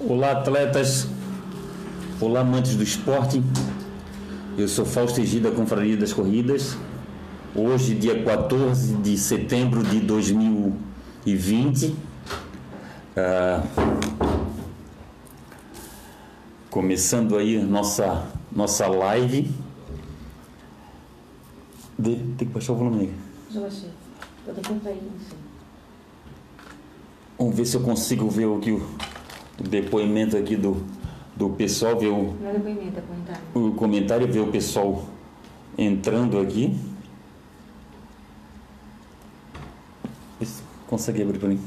Olá, atletas. Olá, amantes do esporte. Eu sou Fausto Egida, Confraria das Corridas. Hoje, dia 14 de setembro de 2020. Ah, começando aí nossa, nossa live. De, tem que baixar o volume aí. Já baixei. Não sei. Vamos ver se eu consigo ver aqui o depoimento aqui do, do pessoal, ver o, é depoimento, é comentário. o comentário, ver o pessoal entrando aqui. Consegue abrir para mim?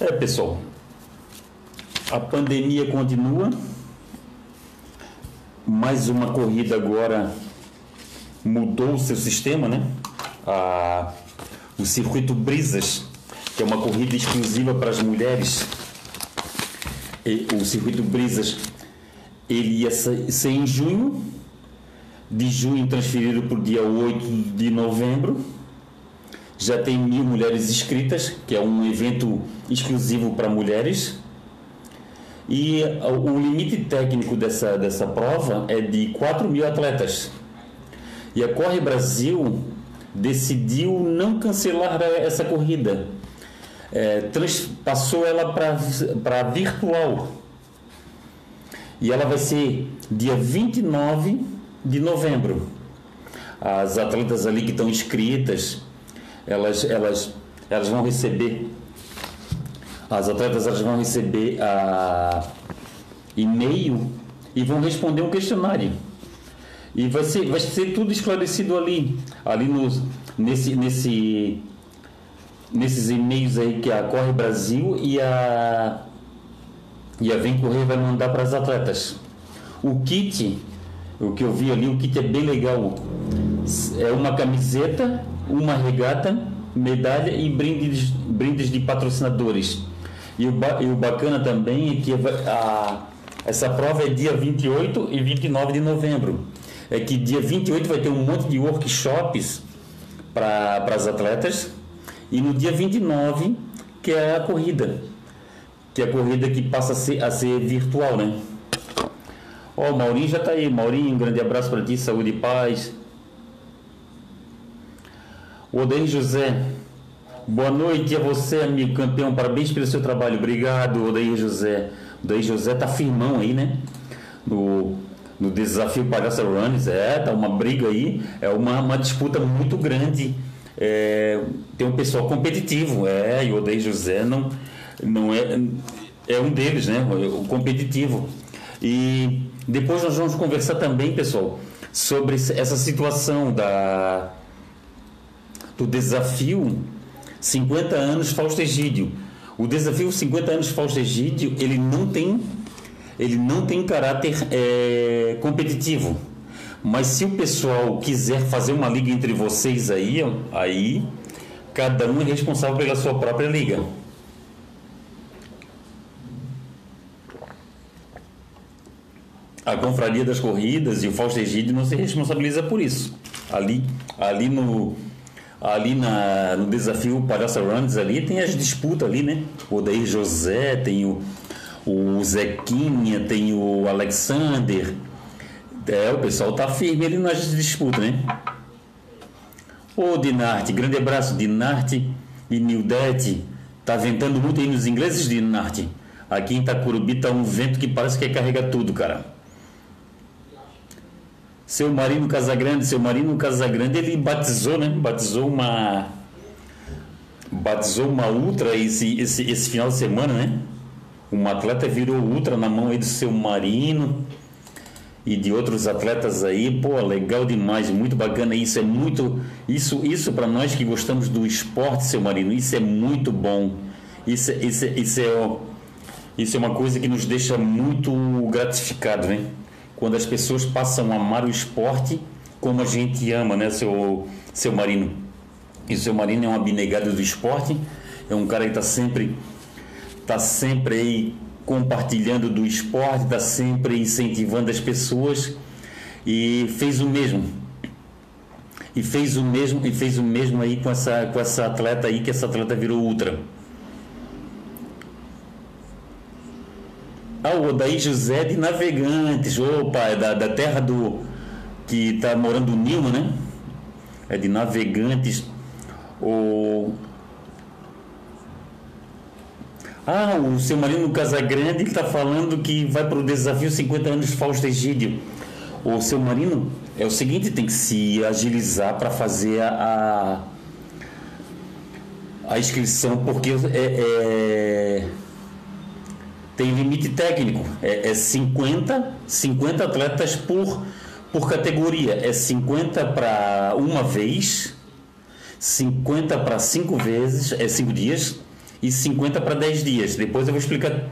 É, pessoal. A pandemia continua. Mais uma corrida agora mudou o seu sistema, né? A, o circuito Brisas, que é uma corrida exclusiva para as mulheres. E o circuito Brisas ele ia ser em junho, de junho transferido para o dia 8 de novembro. Já tem mil mulheres inscritas, que é um evento exclusivo para mulheres. E o limite técnico dessa, dessa prova é de 4 mil atletas. E a Corre Brasil decidiu não cancelar essa corrida. É, trans- passou ela para virtual. E ela vai ser dia 29 de novembro. As atletas ali que estão inscritas, elas, elas, elas vão receber. As atletas elas vão receber a e-mail e vão responder um questionário. E vai ser, vai ser tudo esclarecido ali, ali nos, nesse, nesse, nesses e-mails aí que a Corre Brasil e a e a Vem Correr vai mandar para as atletas. O kit, o que eu vi ali, o kit é bem legal. É uma camiseta, uma regata, medalha e brindes, brindes de patrocinadores. E o, ba- e o bacana também é que a, essa prova é dia 28 e 29 de novembro. É que dia 28 vai ter um monte de workshops para as atletas e no dia 29 que é a corrida que é a corrida que passa a ser, a ser virtual, né? Ó, o Maurinho já tá aí. Maurinho, um grande abraço para ti, saúde e paz. O Odair José, boa noite a você, amigo campeão. Parabéns pelo seu trabalho. Obrigado, Odair José. O Odair José tá firmão aí, né? No, no desafio Palhaça Runs. É, tá uma briga aí. É uma, uma disputa muito grande. É, tem um pessoal competitivo. É, e o Odair José não, não é, é um deles, né? O competitivo. E depois nós vamos conversar também, pessoal, sobre essa situação da do desafio 50 anos Fausto Egídio. O desafio 50 anos Fausto Egídio, ele não tem ele não tem caráter é, competitivo. Mas se o pessoal quiser fazer uma liga entre vocês aí, aí cada um é responsável pela sua própria liga. A Confraria das Corridas e o Fausto Egídio não se responsabiliza por isso. Ali, ali no ali na, no desafio Palhaça Runs ali tem as disputas ali, né? O Odair José, tem o, o Zequinha, tem o Alexander. É, o pessoal tá firme ali nas disputas, né? Ô Dinarte, grande abraço, Dinarte e Nildete. Tá ventando muito aí nos ingleses, Dinarte. Aqui em Itacurubi tá um vento que parece que carrega tudo, cara. Seu Marino Casagrande, seu Marino Casagrande, ele batizou, né? Batizou uma batizou uma ultra esse, esse, esse final de semana, né? Um atleta virou ultra na mão aí do seu Marino e de outros atletas aí, pô, legal demais, muito bacana isso, é muito isso isso para nós que gostamos do esporte, seu Marino, isso é muito bom. Isso, isso, isso é isso é uma coisa que nos deixa muito gratificado, né? Quando as pessoas passam a amar o esporte como a gente ama, né, seu, seu Marino? E seu Marino é um abnegado do esporte, é um cara que está sempre, tá sempre aí compartilhando do esporte, está sempre incentivando as pessoas e fez o mesmo. E fez o mesmo, e fez o mesmo aí com essa, com essa atleta aí, que essa atleta virou ultra. Ah, o Odaí José de Navegantes. Opa, é da, da terra do. que está morando o Nilma, né? É de Navegantes. O. Ah, o seu Marino Casagrande está falando que vai para o desafio 50 anos Fausto Egídio. O seu Marino é o seguinte, tem que se agilizar para fazer a, a inscrição, porque é, é, tem limite técnico. É, é 50, 50 atletas por, por categoria. É 50 para uma vez, 50 para cinco vezes, é cinco dias, e 50 para 10 dias. Depois eu vou explicar.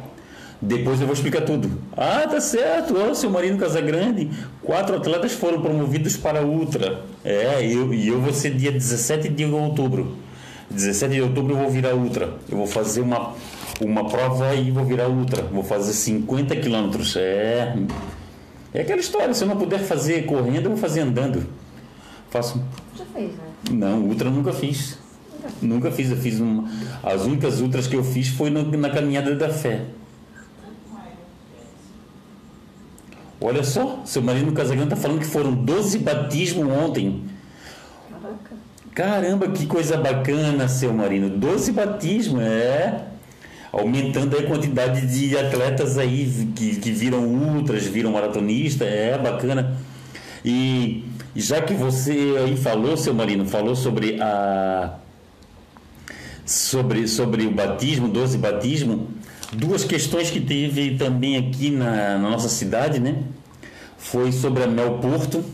Depois eu vou explicar tudo. Ah, tá certo. Ó, seu Marino Casagrande. Quatro atletas foram promovidos para Ultra. É, eu, e eu vou ser dia 17 de outubro. 17 de outubro eu vou virar Ultra. Eu vou fazer uma, uma prova e vou virar Ultra. Vou fazer 50 quilômetros. É. É aquela história. Se eu não puder fazer correndo, eu vou fazer andando. Faço. Já fez, né? Não, Ultra nunca fiz. Nunca fiz, eu fiz uma. As únicas ultras que eu fiz foi no, na caminhada da fé. Olha só, seu marido Casagrande está falando que foram 12 batismos ontem. Caramba, que coisa bacana, seu Marino. 12 batismos, é. Aumentando a quantidade de atletas aí que, que viram ultras, viram maratonista, é bacana. E já que você aí falou, seu Marino, falou sobre a sobre, sobre o batismo, 12 batismo, duas questões que teve também aqui na, na nossa cidade, né? Foi sobre a Mel Porto,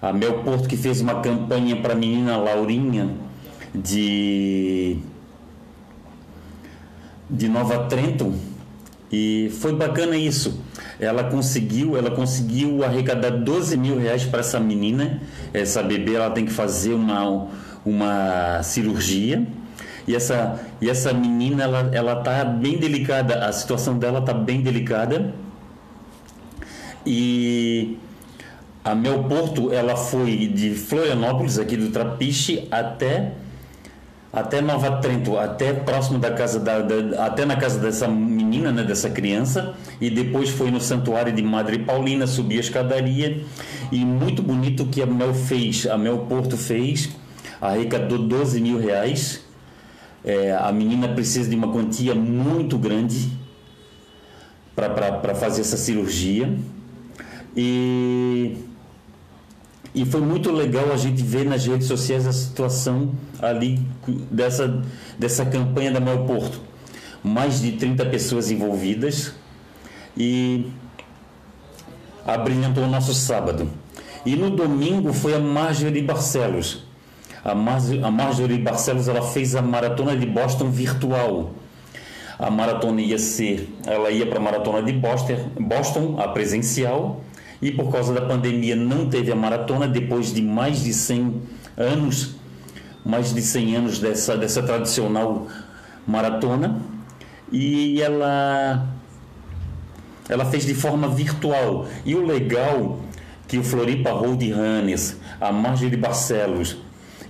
a Mel Porto que fez uma campanha para a menina Laurinha de de Nova Trento e foi bacana isso. Ela conseguiu, ela conseguiu arrecadar 12 mil reais para essa menina. Essa bebê ela tem que fazer uma, uma cirurgia e essa, e essa menina, ela, ela tá bem delicada, a situação dela tá bem delicada. E a Mel Porto, ela foi de Florianópolis, aqui do Trapiche, até até Nova Trento, até próximo da casa da, da, até na casa dessa menina, né, dessa criança, e depois foi no santuário de Madre Paulina, subir a escadaria, e muito bonito que a Mel fez, a Mel Porto fez, arrecadou 12 mil reais, é, a menina precisa de uma quantia muito grande para fazer essa cirurgia. E, e foi muito legal a gente ver nas redes sociais a situação ali dessa, dessa campanha da Mel Porto. Mais de 30 pessoas envolvidas e abrilhantou o nosso sábado. E no domingo foi a Marjorie Barcelos a, Mar a Marjorie Barcelos ela fez a maratona de Boston virtual. A maratona ia ser, ela ia para a maratona de Boston, Boston, a presencial, e por causa da pandemia não teve a maratona depois de mais de 100 anos, mais de 100 anos dessa dessa tradicional maratona, e ela ela fez de forma virtual. E o legal que o Floripa Road Runners, a Marjorie Barcelos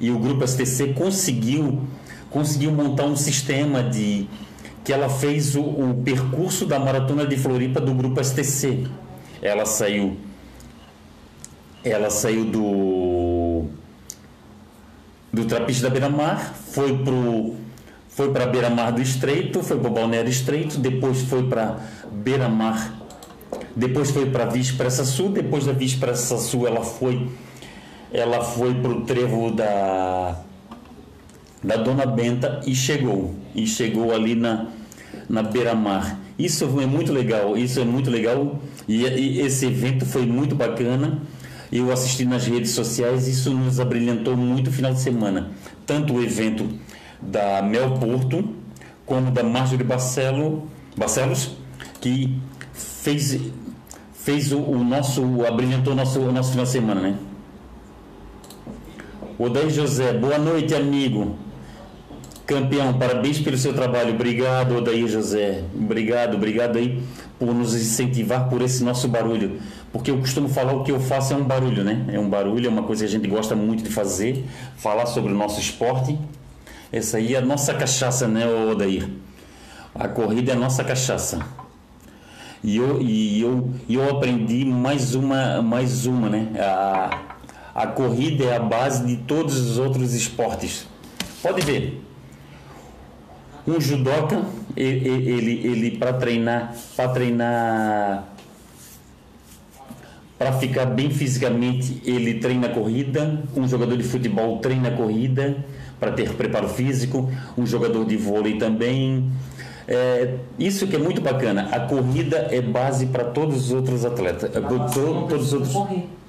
e o grupo STC conseguiu conseguiu montar um sistema de que ela fez o, o percurso da maratona de Floripa do grupo STC. Ela saiu ela saiu do do Trapiche da Beira-Mar, foi pro foi para Beira-Mar do Estreito, foi para Balneário Estreito, depois foi para Beira-Mar, depois foi para Vispressa Sul, depois da Vispressa Sul ela foi ela foi para o trevo da, da Dona Benta e chegou. E chegou ali na, na beira-mar. Isso é muito legal, isso é muito legal. E, e, esse evento foi muito bacana. Eu assisti nas redes sociais, isso nos abrilhantou muito o final de semana. Tanto o evento da Mel Porto, como da Marjorie Barcelo, Barcelos, que fez, fez o, o nosso, abrilhantou o nosso, o nosso final de semana, né? Odair José, boa noite, amigo. Campeão, parabéns pelo seu trabalho. Obrigado, Odair José. Obrigado, obrigado aí por nos incentivar por esse nosso barulho. Porque eu costumo falar o que eu faço é um barulho, né? É um barulho, é uma coisa que a gente gosta muito de fazer, falar sobre o nosso esporte. Essa aí é a nossa cachaça, né, Odair? A corrida é a nossa cachaça. E eu, e eu, e eu aprendi mais uma, mais uma, né? A, a corrida é a base de todos os outros esportes. Pode ver. Um judoca, ele, ele, ele para treinar, para treinar, para ficar bem fisicamente, ele treina corrida. Um jogador de futebol treina corrida para ter preparo físico. Um jogador de vôlei também. É, isso que é muito bacana. A corrida é base para todos os outros atletas. Natação, todos os outros. Correr.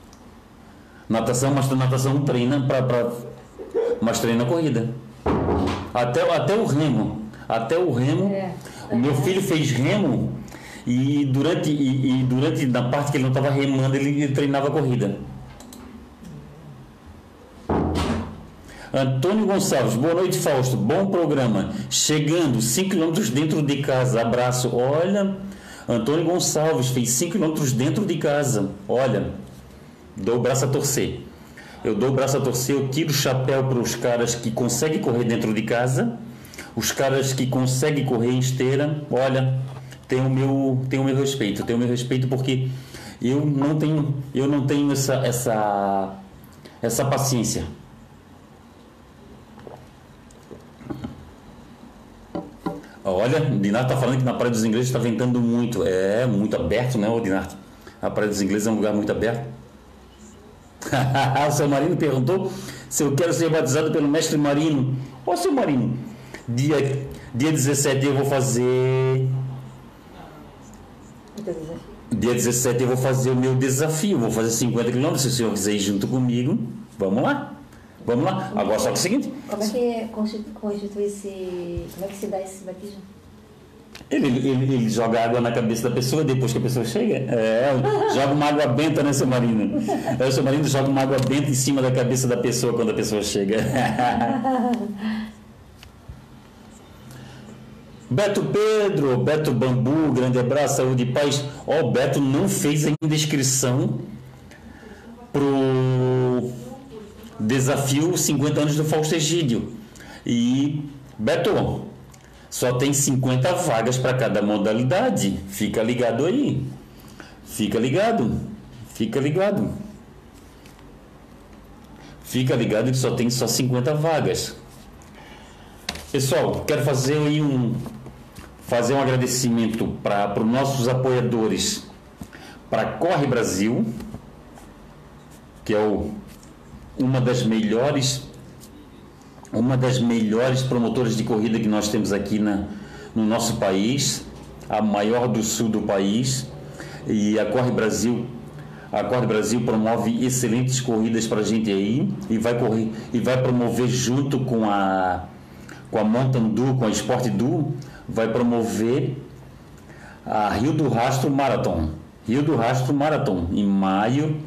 Natação, mas natação treina para, mas treina corrida. Até, até o remo. Até o remo. É. O meu filho fez remo e durante, e, e durante na parte que ele não estava remando, ele, ele treinava corrida. Antônio Gonçalves, boa noite, Fausto. Bom programa. Chegando 5 km dentro de casa. Abraço. Olha, Antônio Gonçalves fez 5 km dentro de casa. Olha, dou o braço a torcer. Eu dou o braço a torcer, eu tiro o chapéu para os caras que conseguem correr dentro de casa, os caras que conseguem correr em esteira. Olha, tem o meu, tem o meu respeito, tem o meu respeito porque eu não tenho, eu não tenho essa, essa, essa paciência. Olha, o Dinardo está falando que na Praia dos Ingleses está ventando muito. É, muito aberto, né, o Dinardo? A Praia dos Ingleses é um lugar muito aberto. o seu Marino perguntou se eu quero ser batizado pelo mestre Marino. Ô, seu Marino, dia, dia 17 eu vou fazer. Dia 17 eu vou fazer o meu desafio. Vou fazer 50 quilômetros. Se o senhor quiser ir junto comigo, vamos lá. Vamos lá. Agora só que é o seguinte: Como é que constitu- constitui esse. Como é que se dá esse batismo? Ele, ele, ele joga água na cabeça da pessoa depois que a pessoa chega. É, joga uma água benta, né, seu Marino? É, seu Marino joga uma água benta em cima da cabeça da pessoa quando a pessoa chega. Beto Pedro, Beto Bambu, grande abraço, saúde e paz. Ó, o Beto não fez ainda inscrição pro desafio 50 anos do Fausto Egídio. E, Beto, só tem 50 vagas para cada modalidade. Fica ligado aí. Fica ligado. Fica ligado. Fica ligado que só tem só 50 vagas. Pessoal, quero fazer aí um fazer um agradecimento para os nossos apoiadores para Corre Brasil, que é o, uma das melhores uma das melhores promotoras de corrida que nós temos aqui na, no nosso país, a maior do sul do país, e a Corre Brasil, a Corre Brasil promove excelentes corridas para a gente aí e vai correr e vai promover junto com a com a Mountain Dew, com a Sport Dew, vai promover a Rio do Rastro Marathon. Rio do Rastro Marathon em maio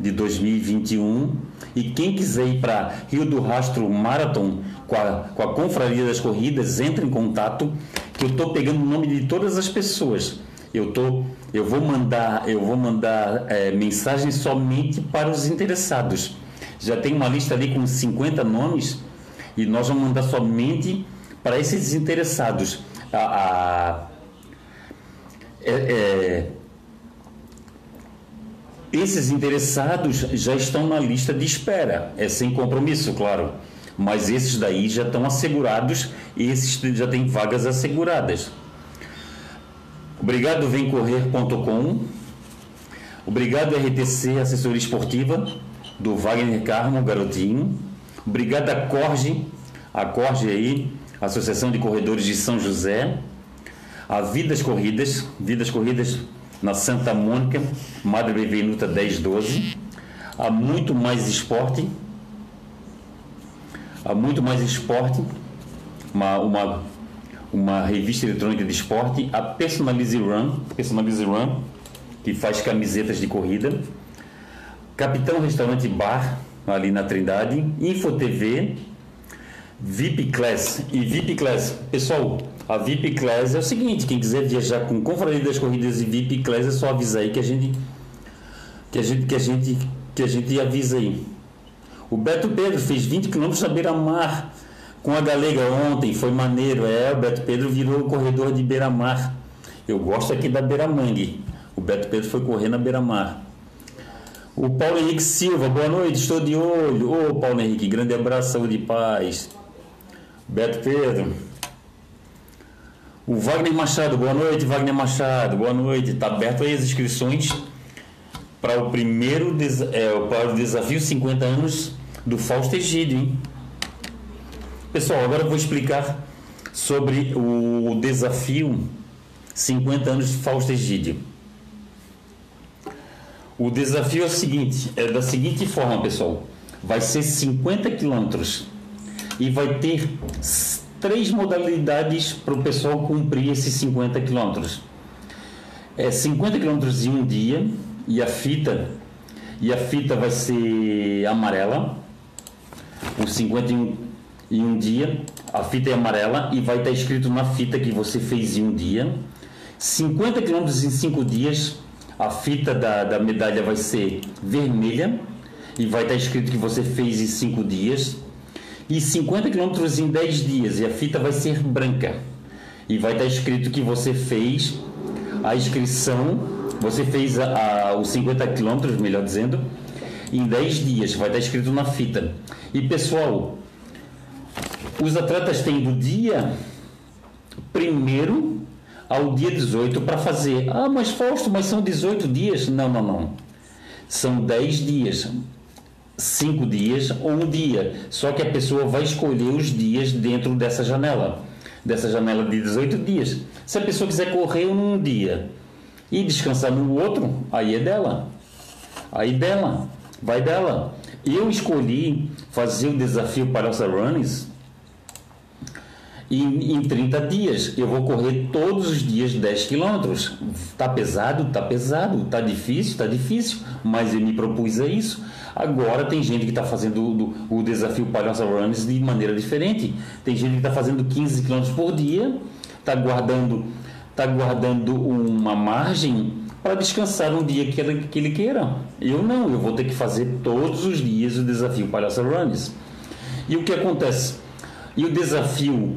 de 2021. E quem quiser ir para Rio do Rastro Marathon com a, com a Confraria das Corridas, entre em contato, que eu estou pegando o nome de todas as pessoas. Eu, tô, eu vou mandar, eu vou mandar é, mensagens somente para os interessados. Já tem uma lista ali com 50 nomes e nós vamos mandar somente para esses interessados. A, a, é, é, esses interessados já estão na lista de espera, é sem compromisso, claro. Mas esses daí já estão assegurados e esses já têm vagas asseguradas. Obrigado vemcorrer.com. Obrigado RTC Assessoria Esportiva do Wagner Carmo Garotinho. Obrigado a Corge, a Corge aí, Associação de Corredores de São José. A Vidas Corridas, Vidas Corridas na Santa Mônica, Madre Bevenuta 1012. Há muito mais esporte. Há muito mais esporte. Uma, uma, uma revista eletrônica de esporte. A Personalize Run, Personalize Run, que faz camisetas de corrida. Capitão Restaurante Bar, ali na Trindade. Info TV. VIP Class. E VIP Class, pessoal, a VIP Class é o seguinte, quem quiser viajar com Confraria das Corridas e VIP Class é só avisar aí que a gente que a gente que a gente que a gente avisa aí. O Beto Pedro fez 20 km na beira-mar com a Galega ontem, foi maneiro. É, o Beto Pedro virou o corredor de beira-mar. Eu gosto aqui da Beira Mangue. O Beto Pedro foi correr na Beira Mar. O Paulo Henrique Silva, boa noite, estou de olho. Ô Paulo Henrique, grande abraço, saúde e paz. Beto Pedro. O Wagner Machado, boa noite, Wagner Machado, boa noite. Está aberto aí as inscrições para o primeiro é, para o desafio 50 anos do Fausto Egídio, hein? Pessoal, agora eu vou explicar sobre o desafio 50 anos de Fausto Egídio. O desafio é o seguinte, é da seguinte forma, pessoal. Vai ser 50 quilômetros e vai ter três modalidades para o pessoal cumprir esses 50 quilômetros. É 50 quilômetros em um dia e a fita e a fita vai ser amarela. Os 50 em, um dia, a fita é amarela e vai estar escrito na fita que você fez em um dia. 50 quilômetros em 5 dias, a fita da, da medalha vai ser vermelha e vai estar escrito que você fez em 5 dias. E 50 quilômetros em 10 dias e a fita vai ser branca e vai estar escrito que você fez a inscrição você fez a, a, os 50 quilômetros, melhor dizendo, em 10 dias, vai estar escrito na fita. E pessoal, os atletas têm do dia primeiro ao dia 18 para fazer. Ah, mas Fausto, mas são 18 dias? Não, não, não. São 10 dias. 5 dias ou um dia. Só que a pessoa vai escolher os dias dentro dessa janela. Dessa janela de 18 dias. Se a pessoa quiser correr um dia e descansar no outro, aí é dela. Aí dela, vai dela. Eu escolhi fazer o desafio para os runners em, em 30 dias. Eu vou correr todos os dias 10 quilômetros. Tá pesado? Tá pesado. Tá difícil? Tá difícil. Mas eu me propus a isso. Agora tem gente que está fazendo o, o desafio os runners de maneira diferente. Tem gente que está fazendo 15 quilômetros por dia, está guardando está guardando uma margem para descansar um dia que ele, que ele queira. Eu não, eu vou ter que fazer todos os dias o desafio Palhaça Runs. E o que acontece? E o desafio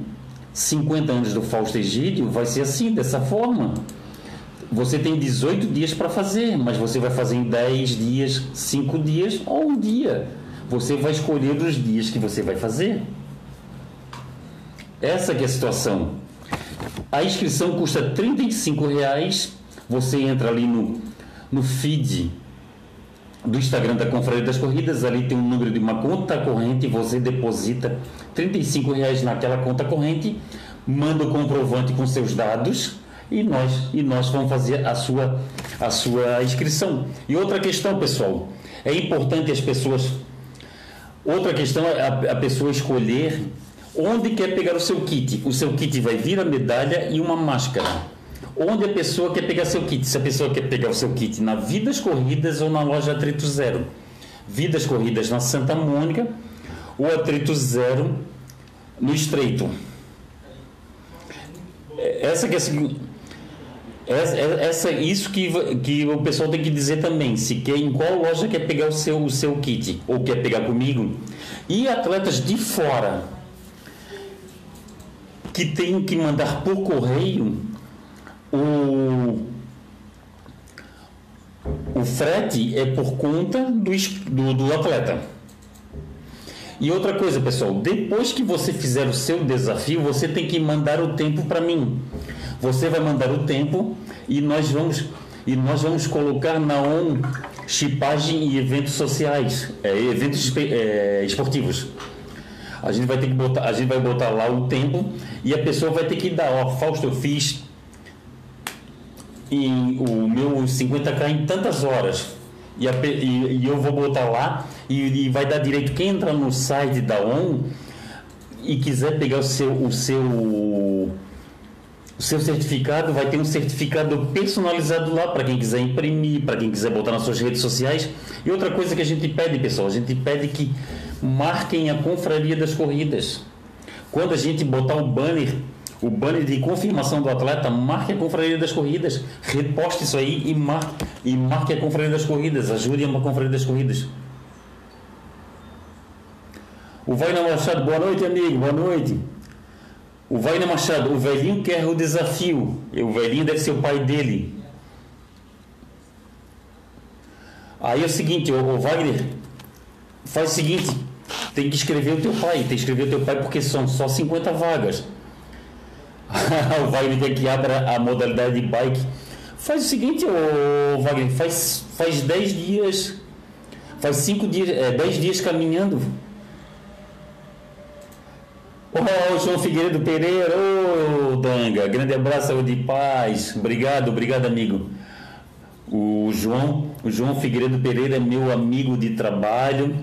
50 anos do Fausto Egídio vai ser assim, dessa forma. Você tem 18 dias para fazer, mas você vai fazer em 10 dias, 5 dias ou um dia. Você vai escolher os dias que você vai fazer. Essa é a situação. A inscrição custa R$ reais. Você entra ali no, no feed do Instagram da Confraria das Corridas, ali tem um número de uma conta corrente, você deposita R$ reais naquela conta corrente, manda o comprovante com seus dados e nós e nós vamos fazer a sua a sua inscrição. E outra questão, pessoal, é importante as pessoas outra questão é a, a pessoa escolher Onde quer pegar o seu kit? O seu kit vai vir a medalha e uma máscara. Onde a pessoa quer pegar seu kit? Se a pessoa quer pegar o seu kit na Vidas Corridas ou na loja Atrito Zero. Vidas Corridas na Santa Mônica ou Atrito Zero no Estreito. Essa que é essa, essa, isso que, que o pessoal tem que dizer também. Se quer, em qual loja quer pegar o seu, o seu kit ou quer pegar comigo. E atletas de fora que tenho que mandar por correio o, o frete é por conta do, do, do atleta. E outra coisa, pessoal, depois que você fizer o seu desafio, você tem que mandar o tempo para mim. Você vai mandar o tempo e nós vamos e nós vamos colocar na ON chipagem e eventos sociais, é, eventos é, esportivos. A gente vai ter que botar, a gente vai botar lá o tempo e a pessoa vai ter que dar, ó, Fausto, eu fiz o meu 50k em tantas horas. E, a, e, e eu vou botar lá e, e, vai dar direito quem entra no site da ON e quiser pegar o seu o seu o seu certificado vai ter um certificado personalizado lá para quem quiser imprimir, para quem quiser botar nas suas redes sociais. E outra coisa que a gente pede, pessoal, a gente pede que marquem a confraria das corridas. Quando a gente botar o banner, o banner de confirmação do atleta, marque a confraria das corridas, reposte isso aí e marque, e marque a confraria das corridas, ajude a confraria das corridas. O Wagner Machado, boa noite, amigo, boa noite. O Wagner Machado, o velhinho quer o desafio. O velhinho deve ser o pai dele. Aí é o seguinte, o Wagner, faz o seguinte, tem que escrever o teu pai, tem que escrever o teu pai porque são só 50 vagas. o Wagner quer que abra a modalidade de bike. Faz o seguinte, o Wagner, faz, faz 10 dias, faz 5 dias, é, 10 dias caminhando. Oh, João Figueiredo Pereira, ô Danga, grande abraço, saúde e paz. Obrigado, obrigado, amigo. O João, o João Figueiredo Pereira é meu amigo de trabalho.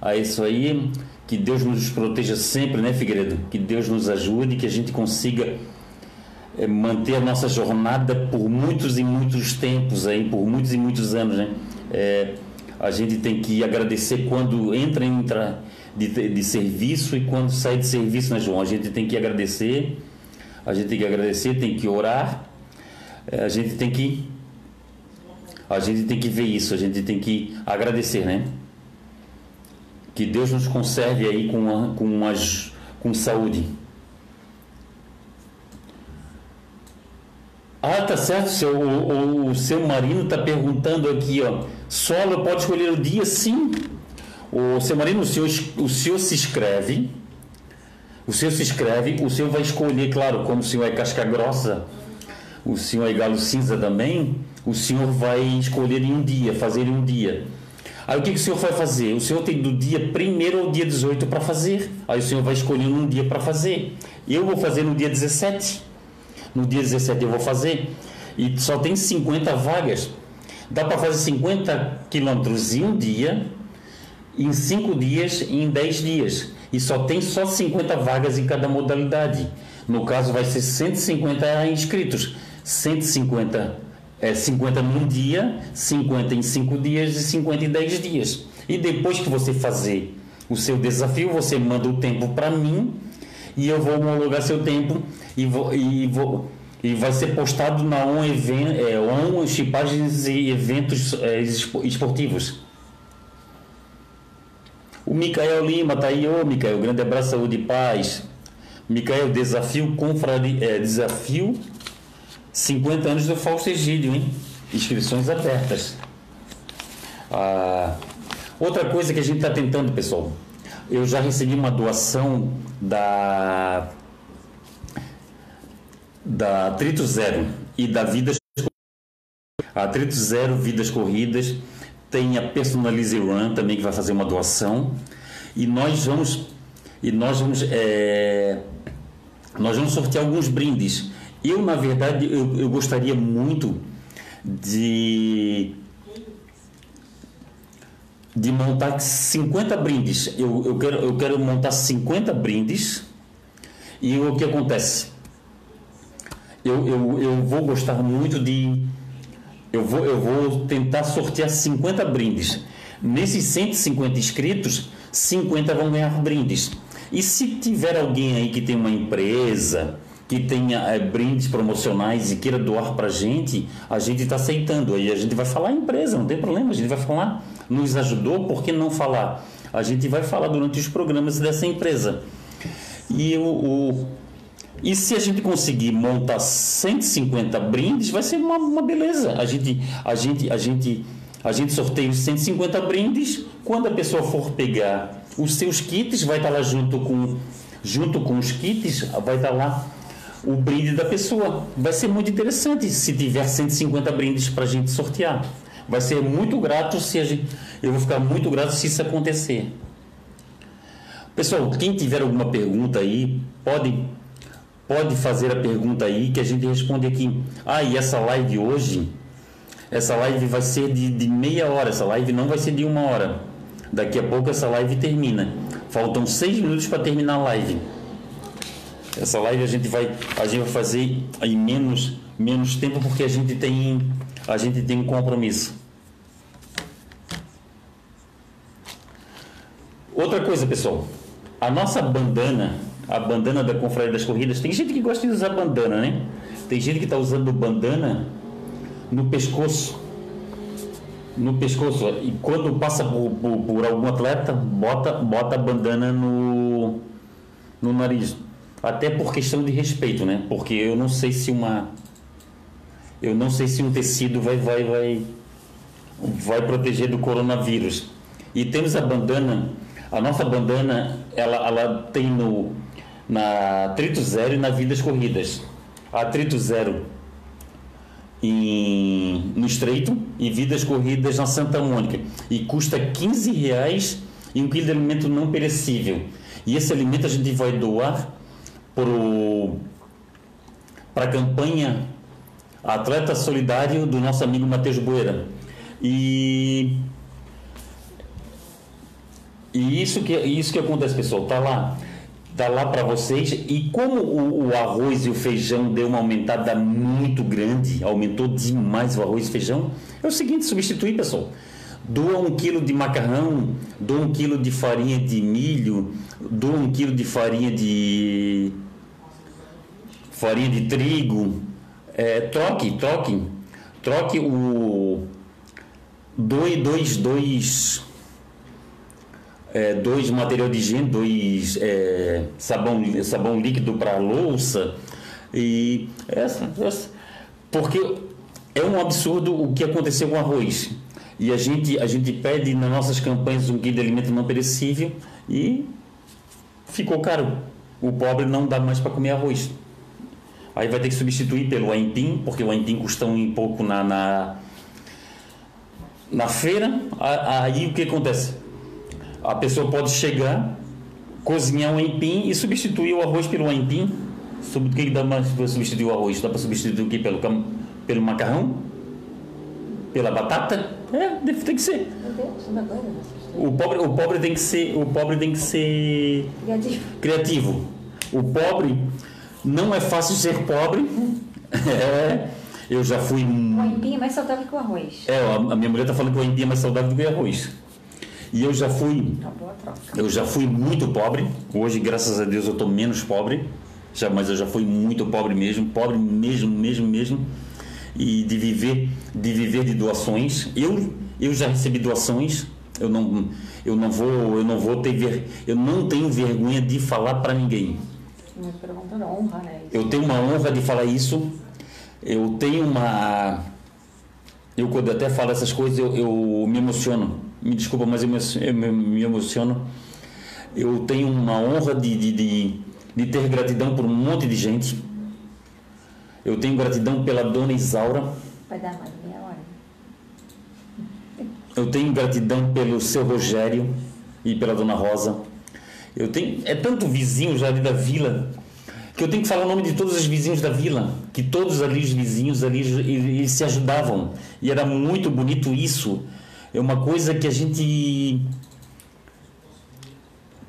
É isso aí. Que Deus nos proteja sempre, né, Figueiredo? Que Deus nos ajude, que a gente consiga manter a nossa jornada por muitos e muitos tempos aí, por muitos e muitos anos, né? É, a gente tem que agradecer quando entra em de, de serviço e quando sai de serviço, né, João? A gente tem que agradecer, a gente tem que agradecer, tem que orar, é, a gente tem que a gente tem que ver isso, a gente tem que agradecer, né? Que Deus nos conserve aí com, a, com, as, com saúde. Ah, tá certo, seu, o, o, seu Marino está perguntando aqui, ó. Solo pode escolher o dia? Sim. O seu Marino, o senhor, o senhor se inscreve. O senhor se inscreve, o senhor vai escolher, claro, como o senhor é casca grossa, o senhor é galo cinza também, o senhor vai escolher em um dia, fazer em um dia. Aí o que, que o senhor vai fazer? O senhor tem do dia 1 ao dia 18 para fazer. Aí o senhor vai escolher um dia para fazer. Eu vou fazer no dia 17. No dia 17 eu vou fazer. E só tem 50 vagas. Dá para fazer 50 quilômetros em um dia, em 5 dias em 10 dias. E só tem só 50 vagas em cada modalidade. No caso, vai ser 150 inscritos. 150 é 50 num dia, 50 em 5 dias e 50 em 10 dias. E depois que você fazer o seu desafio, você manda o tempo para mim e eu vou homologar seu tempo e vou, e vou e vai ser postado na ON, event, é, ON Chipagens e Eventos é, Esportivos. O Micael Lima tá aí, ô Micael, grande abraço, saúde e paz. Micael, desafio confrade, é, desafio 50 anos do Fausto Egídio, hein? Inscrições abertas. Ah, outra coisa que a gente está tentando, pessoal, eu já recebi uma doação da da Trito Zero e da Vidas a Trito Zero Vidas Corridas tem a Personalize Run também que vai fazer uma doação. E nós vamos e nós vamos é, nós vamos sortear alguns brindes. Eu, na verdade, eu, eu gostaria muito de de montar 50 brindes. Eu, eu, quero, eu quero montar 50 brindes. E o que acontece? Eu, eu, eu vou gostar muito de. Eu vou, eu vou tentar sortear 50 brindes. Nesses 150 inscritos, 50 vão ganhar brindes. E se tiver alguém aí que tem uma empresa, que tenha é, brindes promocionais e queira doar para a gente, a gente está aceitando. Aí a gente vai falar empresa, não tem problema, a gente vai falar. Nos ajudou, por que não falar? A gente vai falar durante os programas dessa empresa. E, o, o e se a gente conseguir montar 150 brindes, vai ser uma, uma beleza. A gente, a gente, a gente, a gente sorteia os 150 brindes. Quando a pessoa for pegar os seus kits, vai estar lá junto com, junto com os kits, vai estar lá o brinde da pessoa. Vai ser muito interessante se tiver 150 brindes para a gente sortear. Vai ser muito grato se a gente. Eu vou ficar muito grato se isso acontecer. Pessoal, quem tiver alguma pergunta aí, pode, pode fazer a pergunta aí que a gente responde aqui. Ah, e essa live hoje, essa live vai ser de, de meia hora, essa live não vai ser de uma hora. Daqui a pouco essa live termina. Faltam seis minutos para terminar a live. Essa live a gente vai, a gente vai fazer em menos, menos tempo porque a gente tem, a gente tem um compromisso. Outra coisa, pessoal, a nossa bandana, a bandana da Confraria das Corridas, tem gente que gosta de usar bandana, né? Tem gente que está usando bandana no pescoço. No pescoço. E quando passa por, por, por algum atleta, bota, bota a bandana no, no nariz até por questão de respeito, né? Porque eu não sei se uma eu não sei se um tecido vai vai vai vai proteger do coronavírus. E temos a bandana, a nossa bandana, ela ela tem no na Trito Zero e na Vidas Corridas. A Trito Zero em, no Estreito e Vidas Corridas na Santa Mônica. E custa 15 reais e um quilo de alimento não perecível. E esse alimento a gente vai doar para a campanha Atleta Solidário do nosso amigo Matheus Boeira. E, e isso, que, isso que acontece, pessoal, tá lá tá lá para vocês. E como o, o, arroz e o feijão deu uma aumentada muito grande, aumentou demais o arroz e feijão, é o seguinte, substituir, pessoal. Doa um quilo de macarrão, doa um quilo de farinha de milho, doa um quilo de farinha de farinha de trigo. É, troque, troque, troque o dois, dois, dois é, dois material de higiene, dois é, sabão, sabão líquido para louça. E essa, essa, porque é um absurdo o que aconteceu com o arroz. E a gente a gente pede nas nossas campanhas um quilo de alimento não perecível e ficou caro. O pobre não dá mais para comer arroz. Aí vai ter que substituir pelo aipim porque o aipim custa um pouco na, na na feira. Aí o que acontece a pessoa pode chegar, cozinhar um empim e substituir o arroz pelo empim. O que dá para substituir o arroz? Dá para substituir o que? Pelo, pelo macarrão? Pela batata? É, tem que ser. O pobre, o pobre tem que ser, o pobre tem que ser criativo. criativo. O pobre não é fácil ser pobre. é, eu já fui. O empim é mais saudável que o arroz. É, a minha mulher está falando que o empim é mais saudável do que o arroz. E eu já fui. Eu já fui muito pobre. Hoje, graças a Deus, eu estou menos pobre. Já, mas eu já fui muito pobre mesmo, pobre mesmo, mesmo, mesmo. E de viver, de viver de doações. Eu, eu já recebi doações. Eu não, eu não vou, eu não vou ter ver, eu não tenho vergonha de falar para ninguém. honra, né? Eu tenho uma honra de falar isso. Eu tenho uma eu quando até falo essas coisas eu, eu me emociono me desculpa, mas eu me, eu me emociono. Eu tenho uma honra de, de, de, de, ter gratidão por um monte de gente. Eu tenho gratidão pela dona Isaura. Vai dar mais meia hora. Eu tenho gratidão pelo seu Rogério e pela dona Rosa. Eu tenho é tanto vizinho já ali da vila que eu tenho que falar o nome de todos os vizinhos da vila, que todos ali os vizinhos ali eles se ajudavam e era muito bonito isso é uma coisa que a gente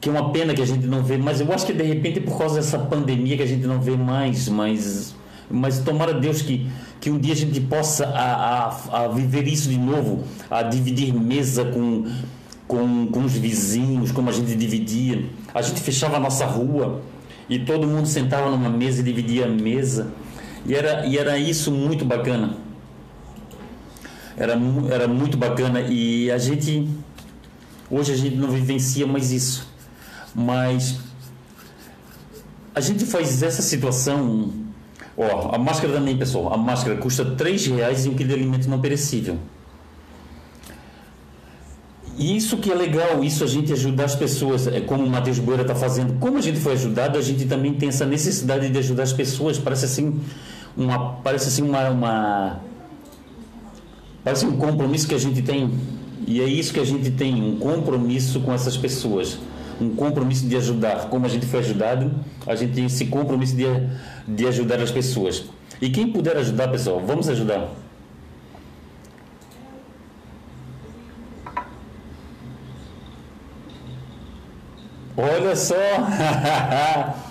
que é uma pena que a gente não vê, mas eu acho que de repente é por causa dessa pandemia que a gente não vê mais, mas mas tomara Deus que, que um dia a gente possa a, a, a viver isso de novo, a dividir mesa com, com, com os vizinhos, como a gente dividia. A gente fechava a nossa rua e todo mundo sentava numa mesa e dividia a mesa. E era, e era isso muito bacana era, era muito bacana e a gente hoje a gente não vivencia mais isso mas a gente faz essa situação ó a máscara também pessoal a máscara custa três reais e um quilo de alimento não perecível e isso que é legal, isso a gente ajudar as pessoas, é como o Matheus Boeira está fazendo. Como a gente foi ajudado, a gente também tem essa necessidade de ajudar as pessoas. Parece assim uma, parece assim uma, uma Parece um compromisso que a gente tem, e é isso que a gente tem, um compromisso com essas pessoas, um compromisso de ajudar. Como a gente foi ajudado, a gente tem esse compromisso de, de ajudar as pessoas. E quem puder ajudar, pessoal, vamos ajudar. Olha só!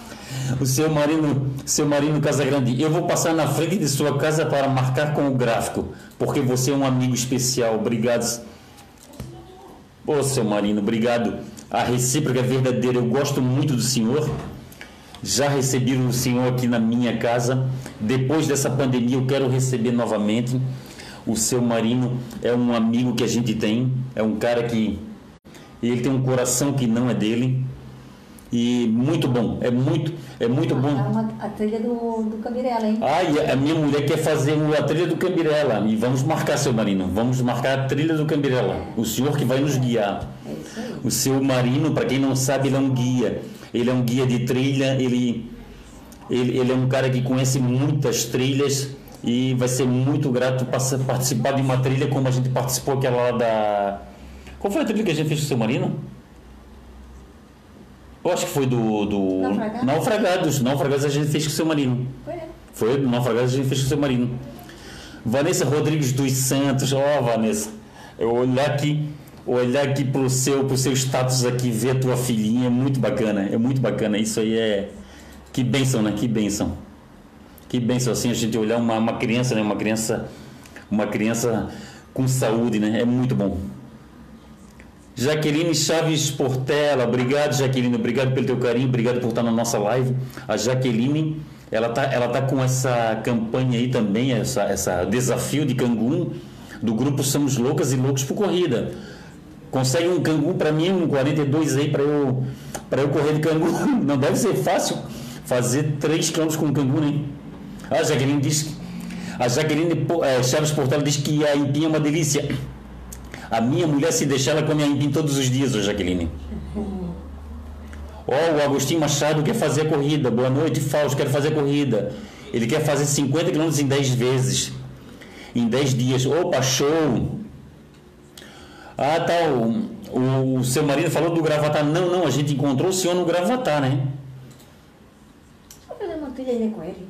o seu Marino, seu Marino Casagrande, eu vou passar na frente de sua casa para marcar com o gráfico, porque você é um amigo especial. Obrigado. Ô, seu Marino, obrigado. A recíproca é verdadeira. Eu gosto muito do senhor. Já recebi o senhor aqui na minha casa. Depois dessa pandemia, eu quero receber novamente. O seu Marino é um amigo que a gente tem. É um cara que ele tem um coração que não é dele E muito bom, é muito, é muito bom. É uma, a trilha do, do Cambirela, hein? Ah, e a minha mulher quer fazer a trilha do Cambirela. E vamos marcar, seu Marino. Vamos marcar a trilha do Cambirela. O senhor que vai nos guiar. É isso aí. O seu Marino, para quem não sabe, ele é um guia. Ele é um guia de trilha. Ele, ele, ele é um cara que conhece muitas trilhas. E vai ser muito grato participar de uma trilha como a gente participou aquela lá da. Qual foi a trilha que a gente fez com o seu Marino? Eu acho que foi do. do... Naufragados? Naufragados. Naufragados a gente fez com o seu Marino. Foi? Foi do Naufragados a gente fez com o seu Marino. Vanessa Rodrigues dos Santos, ó Vanessa, eu olhar aqui, olhar aqui pro seu, pro seu status aqui, ver a tua filhinha, é muito bacana, é muito bacana. Isso aí é. Que bênção, né? Que bênção. Que bênção assim a gente olhar uma, uma criança, né? Uma criança. Uma criança com saúde, né? É muito bom. Jaqueline Chaves Portela, obrigado Jaqueline, obrigado pelo teu carinho, obrigado por estar na nossa live. A Jaqueline, ela tá, ela tá com essa campanha aí também, essa, essa desafio de Cangum do grupo Somos Loucas e Loucos por Corrida. Consegue um Cangum para mim, um 42 aí para eu para eu correr de Cangum. Não deve ser fácil fazer 3 km com um Cangum, né? A Jaqueline diz a Jaqueline eh, Chaves Portela diz que a empim é uma delícia. A minha mulher, se deixar, ela come aipim todos os dias, ô Jaqueline. Ó, o Agostinho Machado quer fazer a corrida. Boa noite, Fausto, quero fazer a corrida. Ele quer fazer 50 km em 10 vezes. Em 10 dias. Opa, show! Ah, tá. O, o seu marido falou do Gravatar. Não, não, a gente encontrou o senhor no Gravatar, né? Vou fazer uma trilha com ele.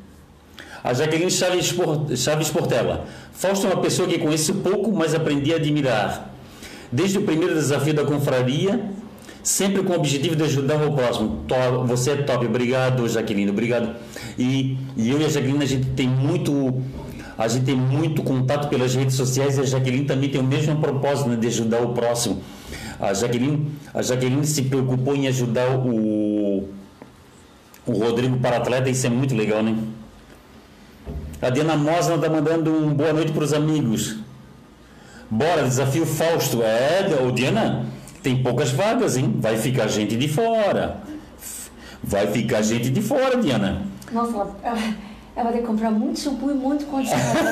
A Jaqueline Chaves, Chaves Portela. Fausto é uma pessoa que conheço pouco, mas aprendi a admirar. Desde o primeiro desafio da confraria, sempre com o objetivo de ajudar o próximo. To- Você é top. Obrigado, Jaqueline. Obrigado. E, e eu e a Jaqueline, a gente tem muito. A gente tem muito contato pelas redes sociais e a Jaqueline também tem o mesmo propósito né, de ajudar o próximo. A Jaqueline, a Jaqueline se preocupou em ajudar o, o Rodrigo para atleta, isso é muito legal, né? A Diana Mosna está mandando um boa noite para os amigos. Bora, desafio Fausto. É, ô Diana, tem poucas vagas, hein? Vai ficar gente de fora. Vai ficar gente de fora, Diana. Nossa, ela, vai ter que comprar muito shampoo e muito condicionador.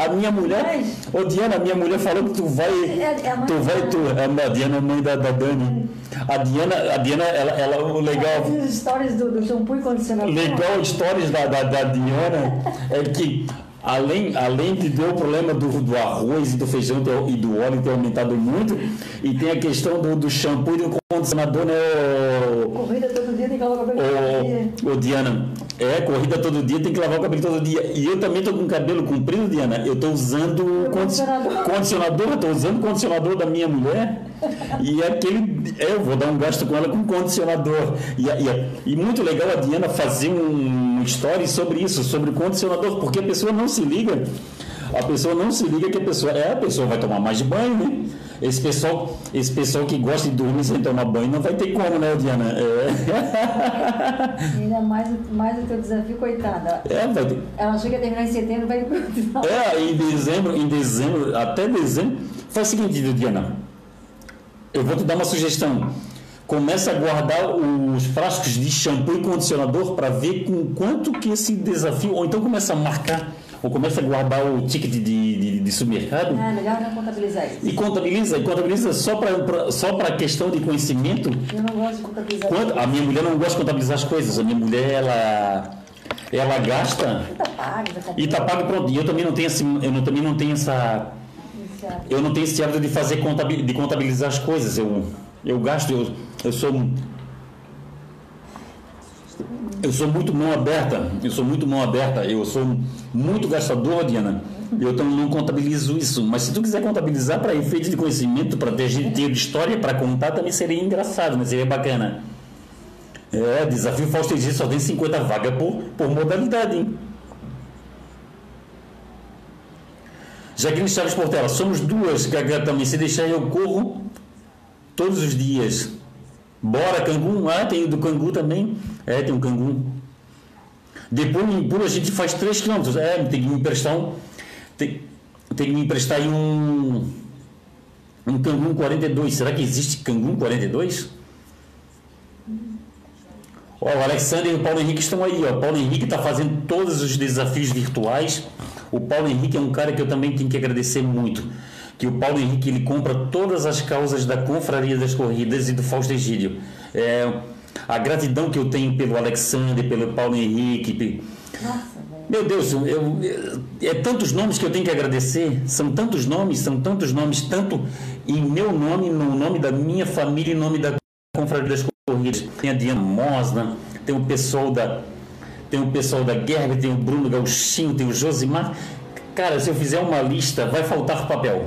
A minha mulher, Mas- ô Diana, a minha mulher falou que tu vai, É- é tu vai, tu, a Diana é mãe da, da Dani. A Diana, a Diana, ela, ela o legal, As histórias do, do shampoo e condicionador. legal histórias da, da, da Diana é que além, além de ter o problema do, do arroz e do feijão ter- e do óleo ter aumentado muito, e tem a questão do, do shampoo e do condicionador, né, Corrida todo dia, tem que lavar o ô, Diana, é, corrida todo dia, tem que lavar o cabelo todo dia. E eu também tô com o cabelo comprido, Diana. Eu tô usando O condi- condicionador. condicionador, tô usando o condicionador da minha mulher. E aquele. é, Eu vou dar um gasto com ela com condicionador. E, e, e muito legal a Diana fazer um story sobre isso, sobre o condicionador, porque a pessoa não se liga. A pessoa não se liga que a pessoa. É, a pessoa vai tomar mais banho, né? Esse pessoal, esse pessoal que gosta de dormir sem tomar banho não vai ter como, né, Diana? É. Ainda mais, mais o teu desafio, coitada. É, vai ter. Ela que ia terminar em setembro, vai final. É, em dezembro, em dezembro, até dezembro. Faz o seguinte, Diana. Eu vou te dar uma sugestão. Começa a guardar os frascos de shampoo e condicionador para ver com quanto que esse desafio. Ou então começa a marcar, ou começa a guardar o ticket de, de, supermercado. É, melhor não contabilizar isso. E contabiliza, e contabiliza só para só para questão de conhecimento. Eu não gosto de contabilizar Quanto, a minha mulher não gosta de contabilizar as coisas. A minha mulher, ela, ela gasta Tá pago, tá e tá pago pronto. E eu também não tenho esse, eu não, também não tenho essa eu não tenho esse hábito de fazer de contabilizar as coisas. Eu, eu gasto, eu, eu sou eu sou muito mão aberta. Eu sou muito mão aberta. Eu sou muito gastador, Diana. Eu também não contabilizo isso. Mas se tu quiser contabilizar para efeito de conhecimento, para ter ter história para contar, também seria engraçado, mas seria bacana. É, desafio Fausto Egito só tem 50 vagas por, por modalidade, hein? Jaqueline Chaves Portela, somos duas, Gaga também. Se deixar eu corro todos os dias. Bora, Cangum. Ah, tem o do Cangu também. É, tem um Cangum. Depois em pulo a gente faz 3 km. É, tem que me emprestar um. Tem, tem me emprestar aí um. Um Cangum 42. Será que existe Cangum 42? Ó, o Alexander e o Paulo Henrique estão aí. Ó. O Paulo Henrique está fazendo todos os desafios virtuais. O Paulo Henrique é um cara que eu também tenho que agradecer muito. Que o Paulo Henrique ele compra todas as causas da Confraria das Corridas e do Fausto Egídio. É, a gratidão que eu tenho pelo Alexander, pelo Paulo Henrique. Nossa. Meu Deus, eu, eu- é tantos nomes que eu tenho que agradecer. São tantos nomes, são tantos nomes, tanto em meu nome, no nome da minha família, em nome da Confraria das Corridas. Tem a Diana Mosna, tem o pessoal da. Tem o pessoal da Gerber, tem o Bruno Gauchinho, tem o Josimar. Cara, se eu fizer uma lista, vai faltar papel.